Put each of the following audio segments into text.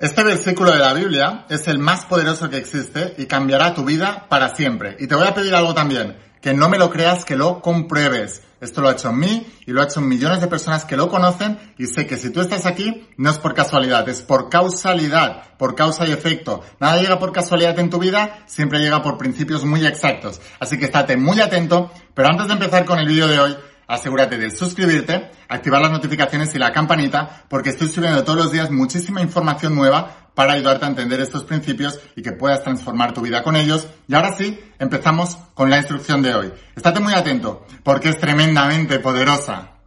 Este versículo de la Biblia es el más poderoso que existe y cambiará tu vida para siempre. Y te voy a pedir algo también, que no me lo creas, que lo compruebes. Esto lo ha hecho en mí y lo ha hecho en millones de personas que lo conocen y sé que si tú estás aquí no es por casualidad, es por causalidad, por causa y efecto. Nada llega por casualidad en tu vida, siempre llega por principios muy exactos. Así que estate muy atento, pero antes de empezar con el vídeo de hoy, asegúrate de suscribirte, activar las notificaciones y la campanita, porque estoy subiendo todos los días muchísima información nueva para ayudarte a entender estos principios y que puedas transformar tu vida con ellos. Y ahora sí, empezamos con la instrucción de hoy. Estate muy atento, porque es tremendamente poderosa.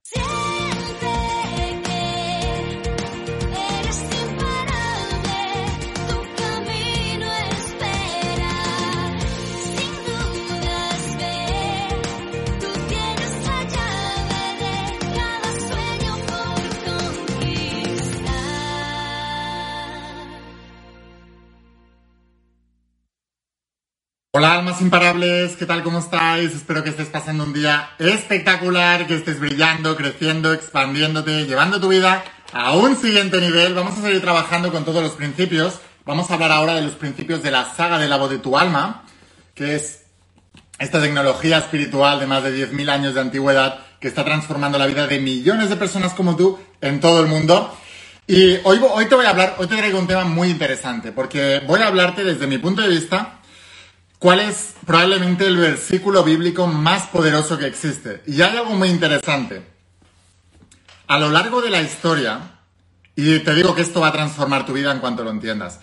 Hola almas imparables, ¿qué tal? ¿Cómo estáis? Espero que estés pasando un día espectacular, que estés brillando, creciendo, expandiéndote, llevando tu vida a un siguiente nivel. Vamos a seguir trabajando con todos los principios. Vamos a hablar ahora de los principios de la saga de la voz de tu alma, que es esta tecnología espiritual de más de 10.000 años de antigüedad que está transformando la vida de millones de personas como tú en todo el mundo. Y hoy, hoy te voy a hablar, hoy te traigo un tema muy interesante, porque voy a hablarte desde mi punto de vista ¿Cuál es probablemente el versículo bíblico más poderoso que existe? Y hay algo muy interesante. A lo largo de la historia, y te digo que esto va a transformar tu vida en cuanto lo entiendas,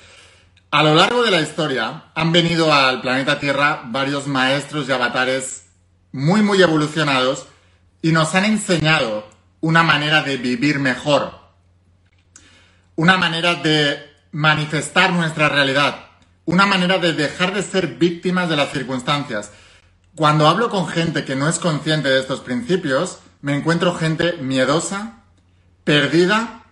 a lo largo de la historia han venido al planeta Tierra varios maestros y avatares muy, muy evolucionados y nos han enseñado una manera de vivir mejor, una manera de manifestar nuestra realidad, una manera de dejar de ser víctimas de las circunstancias. Cuando hablo con gente que no es consciente de estos principios, me encuentro gente miedosa, perdida,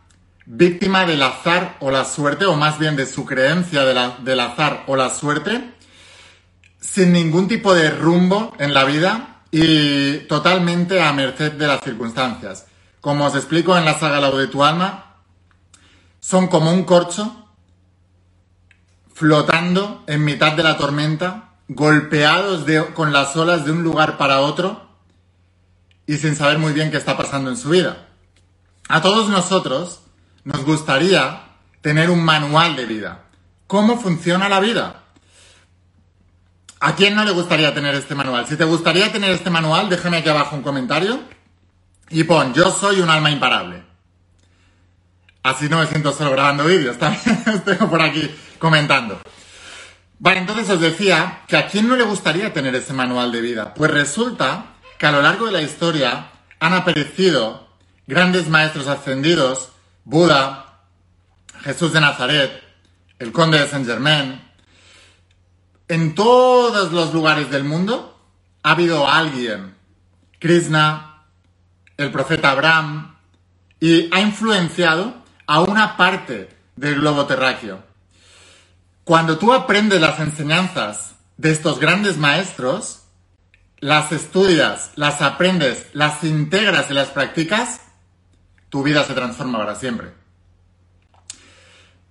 víctima del azar o la suerte, o más bien de su creencia del azar o la suerte, sin ningún tipo de rumbo en la vida y totalmente a merced de las circunstancias. Como os explico en la saga La de tu alma, son como un corcho flotando en mitad de la tormenta, golpeados con las olas de un lugar para otro y sin saber muy bien qué está pasando en su vida. A todos nosotros nos gustaría tener un manual de vida. ¿Cómo funciona la vida? ¿A quién no le gustaría tener este manual? Si te gustaría tener este manual, déjame aquí abajo un comentario y pon, yo soy un alma imparable. Así no me siento solo grabando vídeos, también estoy por aquí comentando. Vale, entonces os decía que a quién no le gustaría tener ese manual de vida. Pues resulta que a lo largo de la historia han aparecido grandes maestros ascendidos, Buda, Jesús de Nazaret, el conde de Saint Germain. En todos los lugares del mundo ha habido alguien, Krishna, el profeta Abraham, y ha influenciado a una parte del globo terráqueo. Cuando tú aprendes las enseñanzas de estos grandes maestros, las estudias, las aprendes, las integras y las practicas, tu vida se transforma para siempre.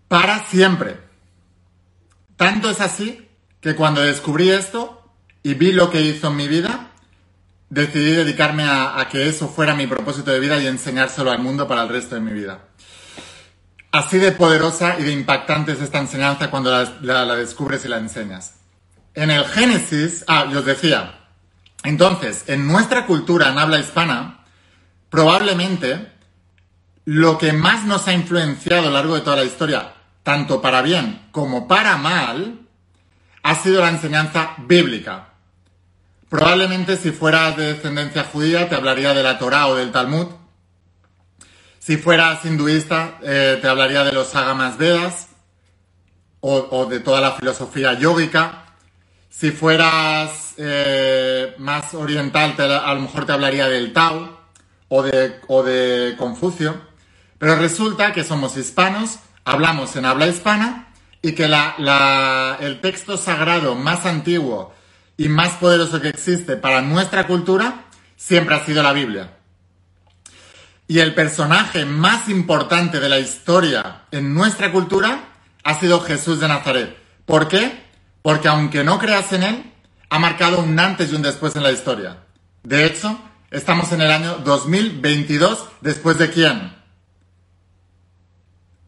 Para siempre. Tanto es así que cuando descubrí esto y vi lo que hizo en mi vida, decidí dedicarme a, que eso fuera mi propósito de vida y enseñárselo al mundo para el resto de mi vida. Así de poderosa y de impactante es esta enseñanza cuando la, descubres y la enseñas. En el Génesis, ah, yo os decía, entonces, en nuestra cultura en habla hispana, probablemente lo que más nos ha influenciado a lo largo de toda la historia, tanto para bien como para mal, ha sido la enseñanza bíblica. Probablemente si fueras de descendencia judía te hablaría de la Torá o del Talmud, si fueras hinduista, eh, te hablaría de los Agamas Vedas o, de toda la filosofía yógica. Si fueras eh, más oriental, a lo mejor te hablaría del Tao o de Confucio. Pero resulta que somos hispanos, hablamos en habla hispana y que el texto sagrado más antiguo y más poderoso que existe para nuestra cultura siempre ha sido la Biblia. Y el personaje más importante de la historia en nuestra cultura ha sido Jesús de Nazaret. ¿Por qué? Porque aunque no creas en él, ha marcado un antes y un después en la historia. De hecho, estamos en el año 2022, ¿después de quién?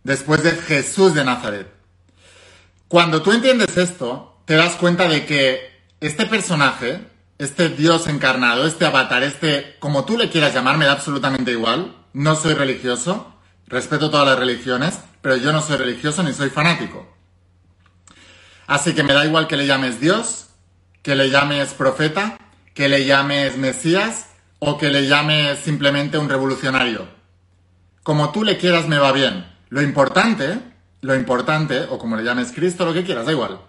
Después de Jesús de Nazaret. Cuando tú entiendes esto, te das cuenta de que este personaje, este Dios encarnado, este avatar, este, como tú le quieras llamar, me da absolutamente igual. No soy religioso, respeto todas las religiones, pero yo no soy religioso ni soy fanático. Así que me da igual que le llames Dios, que le llames profeta, que le llames Mesías o que le llames simplemente un revolucionario. Como tú le quieras me va bien. Lo importante, lo importante, o como le llames Cristo, lo que quieras, da igual.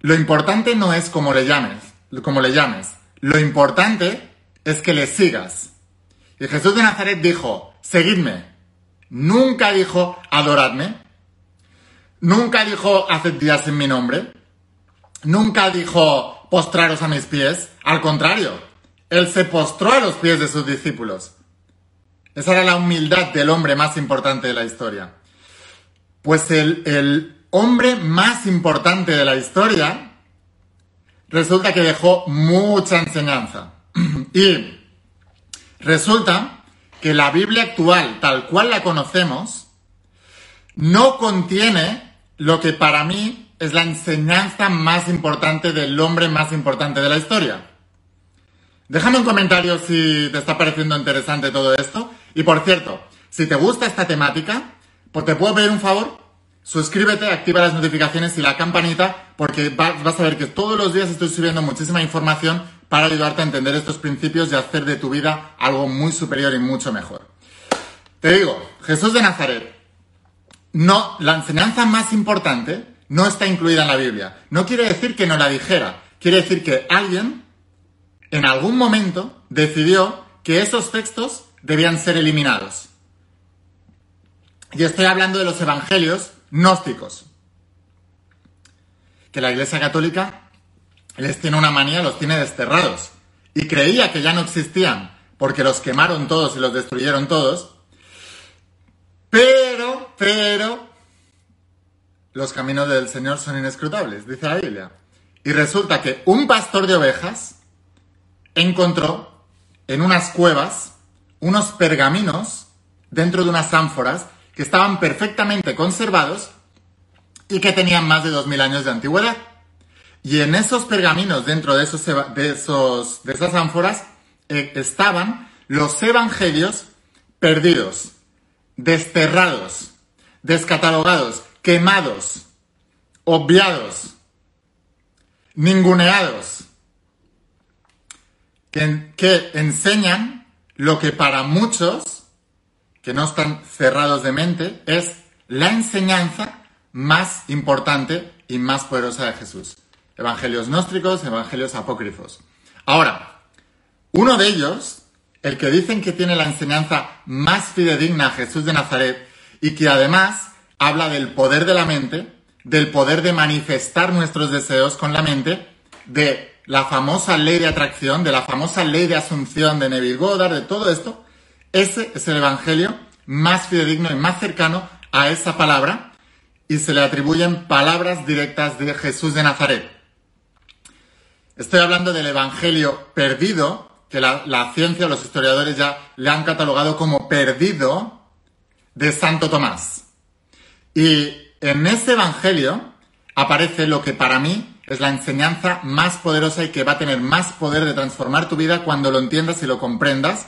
Lo importante no es como le llames, como le llames. Lo importante es que le sigas. Y Jesús de Nazaret dijo, seguidme. Nunca dijo, adoradme. Nunca dijo, haced días en mi nombre. Nunca dijo, postraros a mis pies. Al contrario, él se postró a los pies de sus discípulos. Esa era la humildad del hombre más importante de la historia. Pues el, el hombre más importante de la historia, resulta que dejó mucha enseñanza. y resulta que la Biblia actual, tal cual la conocemos, no contiene lo que para mí es la enseñanza más importante del hombre más importante de la historia. Déjame un comentario si te está pareciendo interesante todo esto. Y por cierto, si te gusta esta temática, pues te puedo pedir un favor suscríbete, activa las notificaciones y la campanita porque vas a ver que todos los días estoy subiendo muchísima información para ayudarte a entender estos principios y hacer de tu vida algo muy superior y mucho mejor. Te digo, Jesús de Nazaret, no, la enseñanza más importante no está incluida en la Biblia. No quiere decir que no la dijera, quiere decir que alguien en algún momento decidió que esos textos debían ser eliminados. Y estoy hablando de los evangelios gnósticos, que la Iglesia Católica les tiene una manía, los tiene desterrados. Y creía que ya no existían, porque los quemaron todos y los destruyeron todos. Pero, pero, los caminos del Señor son inescrutables, dice la Biblia. Y resulta que un pastor de ovejas encontró en unas cuevas unos pergaminos dentro de unas ánforas que estaban perfectamente conservados y que tenían más de 2.000 años de antigüedad. Y en esos pergaminos, dentro de, esos, de, esos, de esas ánforas, eh, estaban los evangelios perdidos, desterrados, descatalogados, quemados, obviados, ninguneados, que, que enseñan lo que para muchos que no están cerrados de mente, es la enseñanza más importante y más poderosa de Jesús. Evangelios gnósticos, evangelios apócrifos. Ahora, uno de ellos, el que dicen que tiene la enseñanza más fidedigna a Jesús de Nazaret y que además habla del poder de la mente, del poder de manifestar nuestros deseos con la mente, de la famosa ley de atracción, de la famosa ley de asunción de Neville Goddard, de todo esto, ese es el Evangelio más fidedigno y más cercano a esa palabra y se le atribuyen palabras directas de Jesús de Nazaret. Estoy hablando del Evangelio perdido, que la, ciencia, los historiadores ya le han catalogado como perdido de Santo Tomás. Y en ese Evangelio aparece lo que para mí es la enseñanza más poderosa y que va a tener más poder de transformar tu vida cuando lo entiendas y lo comprendas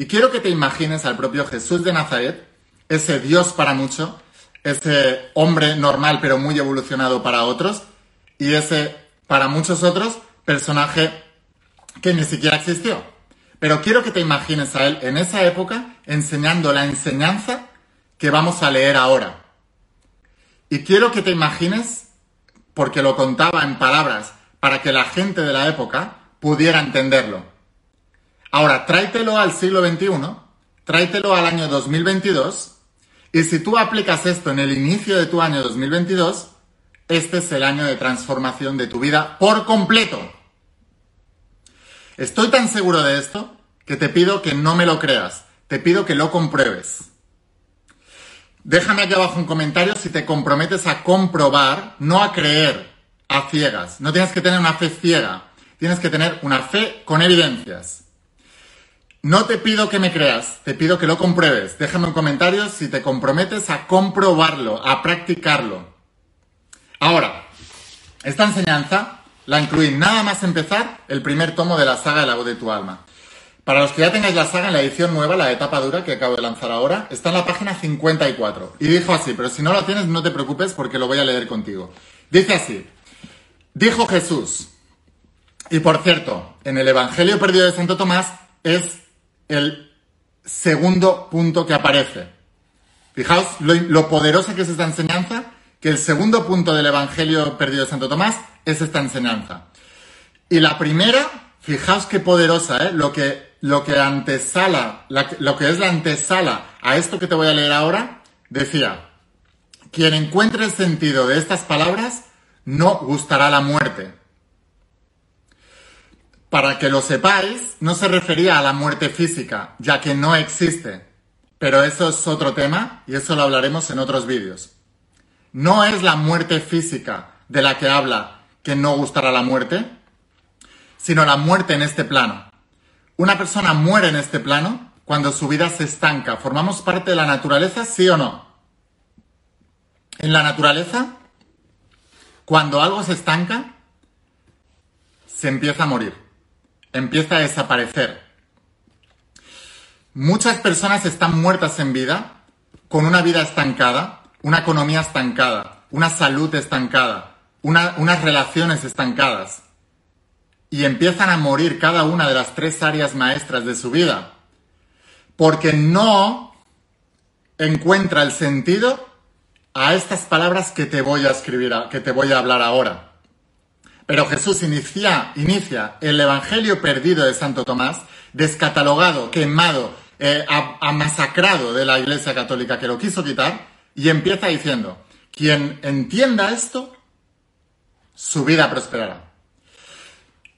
y quiero que te imagines al propio Jesús de Nazaret, ese Dios para mucho, ese hombre normal pero muy evolucionado para otros, y ese, para muchos otros, personaje que ni siquiera existió. Pero quiero que te imagines a él en esa época enseñando la enseñanza que vamos a leer ahora. Y quiero que te imagines, porque lo contaba en palabras, para que la gente de la época pudiera entenderlo. Ahora, tráetelo al siglo XXI, tráetelo al año 2022, y si tú aplicas esto en el inicio de tu año 2022, este es el año de transformación de tu vida por completo. Estoy tan seguro de esto que te pido que no me lo creas, te pido que lo compruebes. Déjame aquí abajo un comentario si te comprometes a comprobar, no a creer a ciegas. No tienes que tener una fe ciega, tienes que tener una fe con evidencias. No te pido que me creas, te pido que lo compruebes. Déjame un comentario si te comprometes a comprobarlo, a practicarlo. Ahora, esta enseñanza la incluí nada más empezar el primer tomo de la saga de la voz de tu alma. Para los que ya tengáis la saga en la edición nueva, la etapa dura que acabo de lanzar ahora, está en la página 54. Y dijo así, pero si no la tienes no te preocupes porque lo voy a leer contigo. Dice así, dijo Jesús, y por cierto, en el Evangelio perdido de Santo Tomás es el segundo punto que aparece. Fijaos lo, poderosa que es esta enseñanza, que el segundo punto del Evangelio perdido de Santo Tomás es esta enseñanza. Y la primera, fijaos qué poderosa, ¿eh? Lo que lo que antesala, lo que es la antesala a esto que te voy a leer ahora, decía, quien encuentre el sentido de estas palabras no gustará la muerte. Para que lo sepáis, no se refería a la muerte física, ya que no existe. Pero eso es otro tema y eso lo hablaremos en otros vídeos. No es la muerte física de la que habla que no gustará la muerte, sino la muerte en este plano. Una persona muere en este plano cuando su vida se estanca. ¿Formamos parte de la naturaleza, sí o no? En la naturaleza, cuando algo se estanca, se empieza a morir, empieza a desaparecer. Muchas personas están muertas en vida con una vida estancada, una economía estancada, una salud estancada, unas relaciones estancadas y empiezan a morir cada una de las tres áreas maestras de su vida, porque no encuentra el sentido a estas palabras que te voy a escribir, que te voy a hablar ahora. Pero Jesús inicia, el Evangelio perdido de Santo Tomás, descatalogado, quemado, eh, amasacrado de la Iglesia Católica que lo quiso quitar, y empieza diciendo, quien entienda esto, su vida prosperará.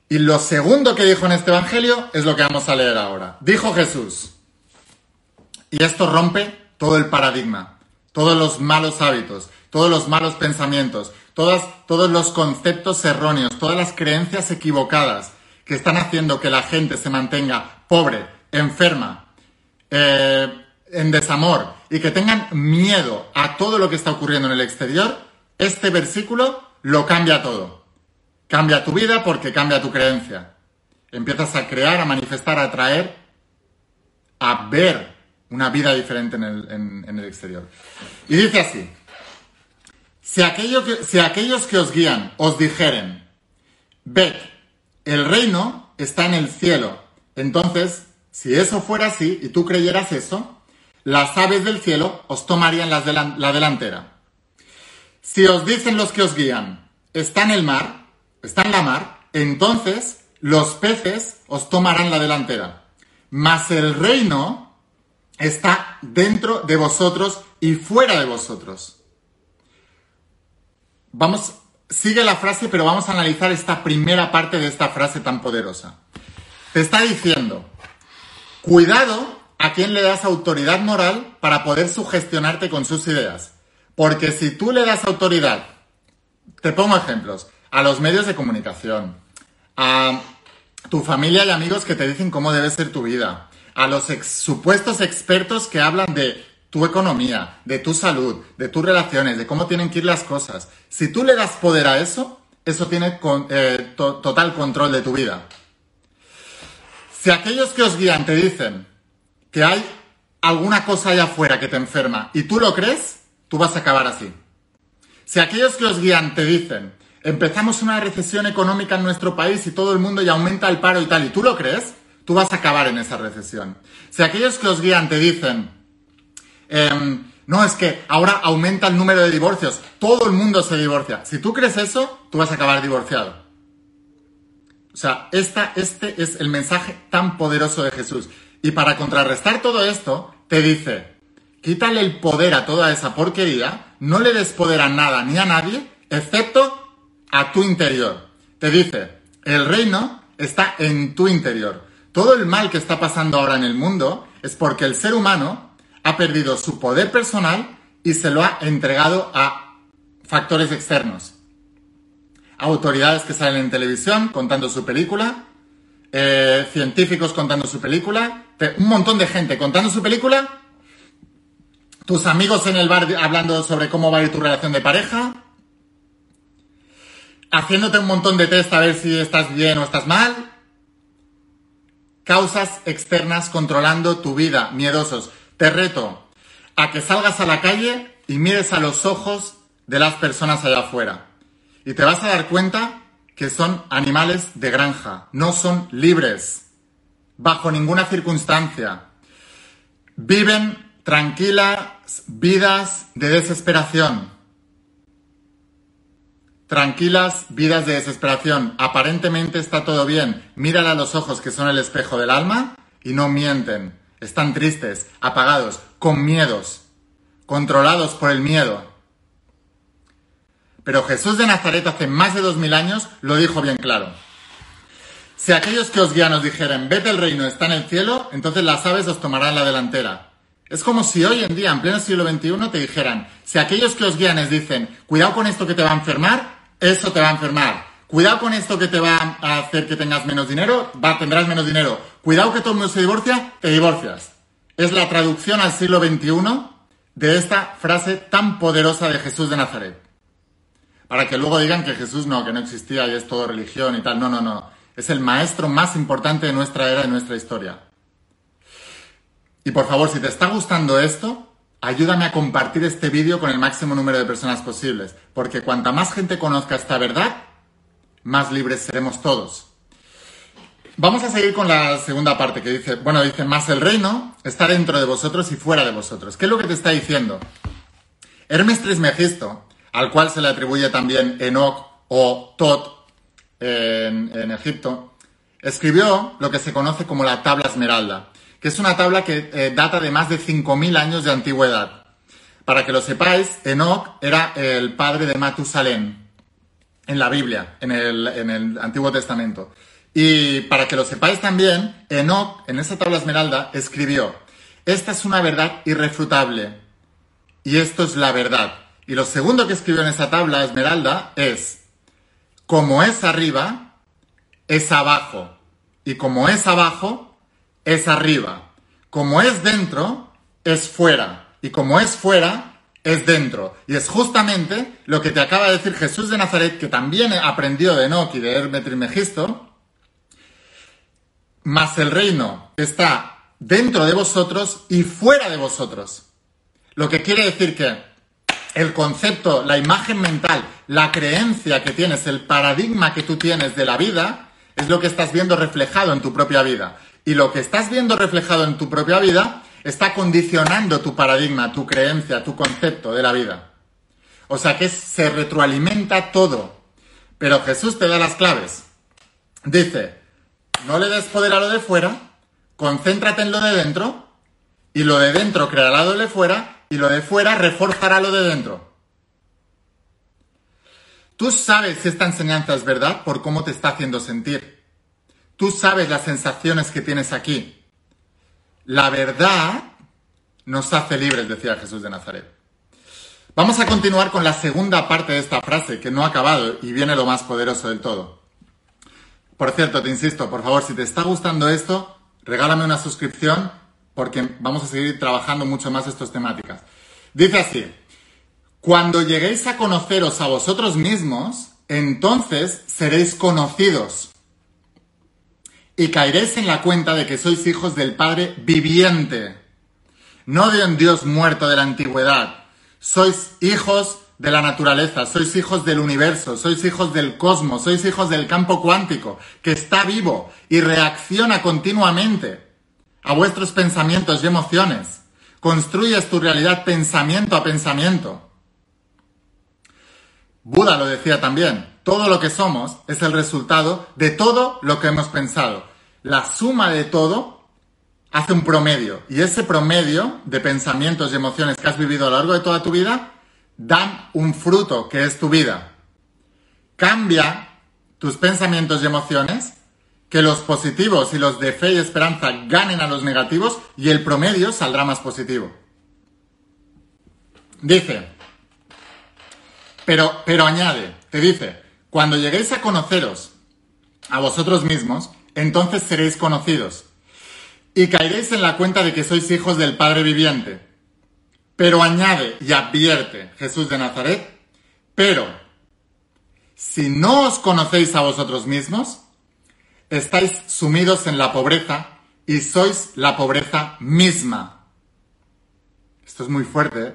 Y lo segundo que dijo en este Evangelio es lo que vamos a leer ahora. Dijo Jesús, y esto rompe todo el paradigma, todos los malos hábitos, todos los malos pensamientos, todas, todos los conceptos erróneos, todas las creencias equivocadas que están haciendo que la gente se mantenga pobre, enferma, eh, en desamor y que tengan miedo a todo lo que está ocurriendo en el exterior, este versículo lo cambia todo. Cambia tu vida porque cambia tu creencia. Empiezas a crear, a manifestar, a atraer, a ver una vida diferente en el, exterior. Y dice así, si, si aquellos que os guían os dijeren, ved, el reino está en el cielo, entonces, si eso fuera así y tú creyeras eso, las aves del cielo os tomarían la delantera. Si os dicen los que os guían, está en el mar, está en la mar, entonces los peces os tomarán la delantera. Mas el reino está dentro de vosotros y fuera de vosotros. Vamos, sigue la frase, pero vamos a analizar esta primera parte de esta frase tan poderosa. Te está diciendo, cuidado a quien le das autoridad moral para poder sugestionarte con sus ideas. Porque si tú le das autoridad, te pongo ejemplos, a los medios de comunicación, a tu familia y amigos que te dicen cómo debe ser tu vida, a los supuestos expertos que hablan de tu economía, de tu salud, de tus relaciones, de cómo tienen que ir las cosas. Si tú le das poder a eso, eso tiene eh, total control de tu vida. Si aquellos que os guían te dicen que hay alguna cosa allá afuera que te enferma y tú lo crees, tú vas a acabar así. Si aquellos que os guían te dicen empezamos una recesión económica en nuestro país y todo el mundo ya aumenta el paro y tal, ¿y tú lo crees? Tú vas a acabar en esa recesión. Si aquellos que os guían te dicen, em, no, es que ahora aumenta el número de divorcios, todo el mundo se divorcia. Si tú crees eso, tú vas a acabar divorciado. O sea, esta, este es el mensaje tan poderoso de Jesús. Y para contrarrestar todo esto, te dice, quítale el poder a toda esa porquería, no le des poder a nada ni a nadie, excepto a tu interior. Te dice, el reino está en tu interior. Todo el mal que está pasando ahora en el mundo es porque el ser humano ha perdido su poder personal y se lo ha entregado a factores externos. Autoridades que salen en televisión contando su película, eh, científicos contando su película, un montón de gente contando su película, tus amigos en el bar hablando sobre cómo va a ir tu relación de pareja, haciéndote un montón de test a ver si estás bien o estás mal, causas externas controlando tu vida, miedosos. Te reto a que salgas a la calle y mires a los ojos de las personas allá afuera. Y te vas a dar cuenta que son animales de granja, no son libres, bajo ninguna circunstancia. Viven tranquilas vidas de desesperación. Tranquilas vidas de desesperación. Aparentemente está todo bien. Mírale a los ojos que son el espejo del alma y no mienten. Están tristes, apagados, con miedos, controlados por el miedo. Pero Jesús de Nazaret hace más de dos mil años lo dijo bien claro. Si aquellos que os guían os dijeren, vete el reino, está en el cielo, entonces las aves os tomarán la delantera. Es como si hoy en día, en pleno siglo XXI, te dijeran, si aquellos que os guían os dicen, cuidado con esto que te va a enfermar, eso te va a enfermar. Cuidado con esto que te va a hacer que tengas menos dinero, va, tendrás menos dinero. Cuidado que todo el mundo se divorcia, te divorcias. Es la traducción al siglo XXI de esta frase tan poderosa de Jesús de Nazaret. Para que luego digan que Jesús no, que no existía y es todo religión y tal. No, no, no. Es el maestro más importante de nuestra era y nuestra historia. Y por favor, si te está gustando esto, ayúdame a compartir este vídeo con el máximo número de personas posibles, porque cuanta más gente conozca esta verdad, más libres seremos todos. Vamos a seguir con la segunda parte que dice, bueno, dice, más el reino está dentro de vosotros y fuera de vosotros. ¿Qué es lo que te está diciendo? Hermes Trismegisto, al cual se le atribuye también Enoch o Tot en, Egipto, escribió lo que se conoce como la tabla esmeralda que es una tabla que eh, data de más de 5.000 años de antigüedad. Para que lo sepáis, Enoch era el padre de Matusalén en la Biblia, en el, en el Antiguo Testamento. Y para que lo sepáis también, Enoch, en esa tabla esmeralda, escribió, esta es una verdad irrefutable y esto es la verdad. Y lo segundo que escribió en esa tabla esmeralda es, como es arriba, es abajo. Y como es abajo, es arriba. Como es dentro, es fuera. Y como es fuera, es dentro. Y es justamente lo que te acaba de decir Jesús de Nazaret, que también aprendió de Enoch y de Hermes Megisto, más el reino está dentro de vosotros y fuera de vosotros. Lo que quiere decir que el concepto, la imagen mental, la creencia que tienes, el paradigma que tú tienes de la vida, es lo que estás viendo reflejado en tu propia vida. Y lo que estás viendo reflejado en tu propia vida está condicionando tu paradigma, tu creencia, tu concepto de la vida. O sea que se retroalimenta todo. Pero Jesús te da las claves. Dice, no le des poder a lo de fuera, concéntrate en lo de dentro, y lo de dentro creará lo de fuera, y lo de fuera reforzará lo de dentro. Tú sabes si esta enseñanza es verdad por cómo te está haciendo sentir. Tú sabes las sensaciones que tienes aquí. La verdad nos hace libres, decía Jesús de Nazaret. Vamos a continuar con la segunda parte de esta frase, que no ha acabado y viene lo más poderoso del todo. Por cierto, te insisto, por favor, si te está gustando esto, regálame una suscripción porque vamos a seguir trabajando mucho más estas temáticas. Dice así, cuando lleguéis a conoceros a vosotros mismos, entonces seréis conocidos y caeréis en la cuenta de que sois hijos del Padre viviente, no de un Dios muerto de la antigüedad. Sois hijos de la naturaleza, sois hijos del universo, sois hijos del cosmos, sois hijos del campo cuántico, que está vivo y reacciona continuamente a vuestros pensamientos y emociones. Construyes tu realidad pensamiento a pensamiento. Buda lo decía también, todo lo que somos es el resultado de todo lo que hemos pensado. La suma de todo hace un promedio. Y ese promedio de pensamientos y emociones que has vivido a lo largo de toda tu vida dan un fruto que es tu vida. Cambia tus pensamientos y emociones, que los positivos y los de fe y esperanza ganen a los negativos y el promedio saldrá más positivo. Dice, pero, pero añade, te dice, cuando lleguéis a conoceros a vosotros mismos, entonces seréis conocidos y caeréis en la cuenta de que sois hijos del Padre viviente. Pero añade y advierte Jesús de Nazaret, pero si no os conocéis a vosotros mismos, estáis sumidos en la pobreza y sois la pobreza misma. Esto es muy fuerte. ¿eh?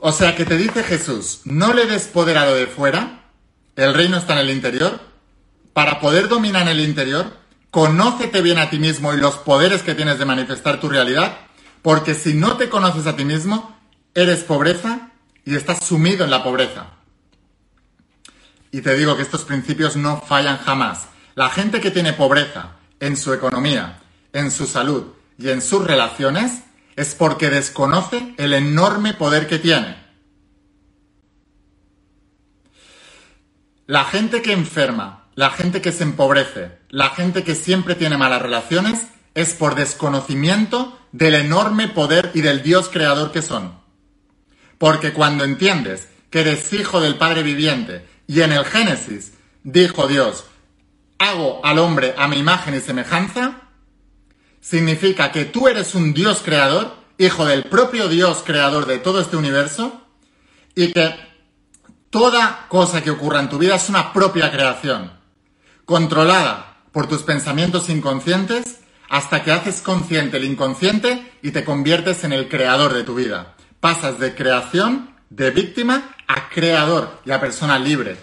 O sea que te dice Jesús, no le des poder a lo de fuera, el reino está en el interior, para poder dominar en el interior, conócete bien a ti mismo y los poderes que tienes de manifestar tu realidad, porque si no te conoces a ti mismo, eres pobreza y estás sumido en la pobreza. Y te digo que estos principios no fallan jamás. La gente que tiene pobreza en su economía, en su salud y en sus relaciones es porque desconoce el enorme poder que tiene. La gente que enferma, la gente que se empobrece, la gente que siempre tiene malas relaciones, es por desconocimiento del enorme poder y del Dios creador que son. Porque cuando entiendes que eres hijo del Padre viviente y en el Génesis dijo Dios, hago al hombre a mi imagen y semejanza, significa que tú eres un Dios creador, hijo del propio Dios creador de todo este universo, y que toda cosa que ocurra en tu vida es una propia creación, controlada por tus pensamientos inconscientes hasta que haces consciente el inconsciente y te conviertes en el creador de tu vida. Pasas de creación, de víctima, a creador y a persona libre.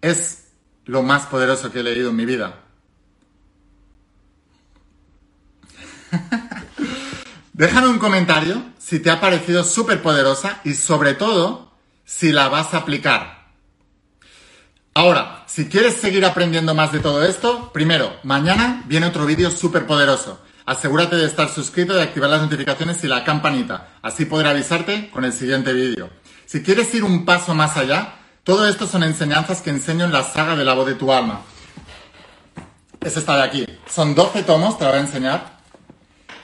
Es lo más poderoso que he leído en mi vida. Déjame un comentario si te ha parecido súper poderosa y sobre todo si la vas a aplicar. Ahora, si quieres seguir aprendiendo más de todo esto, primero, mañana viene otro vídeo súper poderoso. Asegúrate de estar suscrito, de activar las notificaciones y la campanita. Así podré avisarte con el siguiente vídeo. Si quieres ir un paso más allá, todo esto son enseñanzas que enseño en la saga de la voz de tu alma. Es esta de aquí. Son 12 tomos, te la voy a enseñar.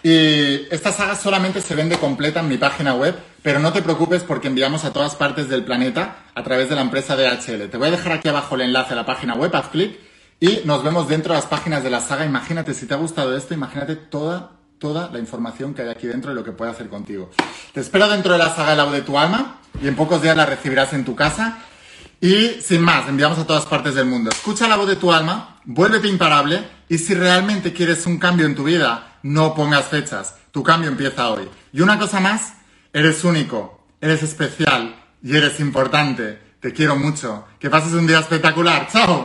Y esta saga solamente se vende completa en mi página web, pero no te preocupes porque enviamos a todas partes del planeta a través de la empresa DHL. Te voy a dejar aquí abajo el enlace a la página web, haz clic y nos vemos dentro de las páginas de la saga. Imagínate, si te ha gustado esto, imagínate toda, toda la información que hay aquí dentro y lo que puede hacer contigo. Te espero dentro de la saga la voz de tu alma y en pocos días la recibirás en tu casa. Y sin más, enviamos a todas partes del mundo. Escucha la voz de tu alma, vuélvete imparable y si realmente quieres un cambio en tu vida, no pongas fechas. Tu cambio empieza hoy. Y una cosa más, eres único, eres especial y eres importante. Te quiero mucho. Que pases un día espectacular. ¡Chao!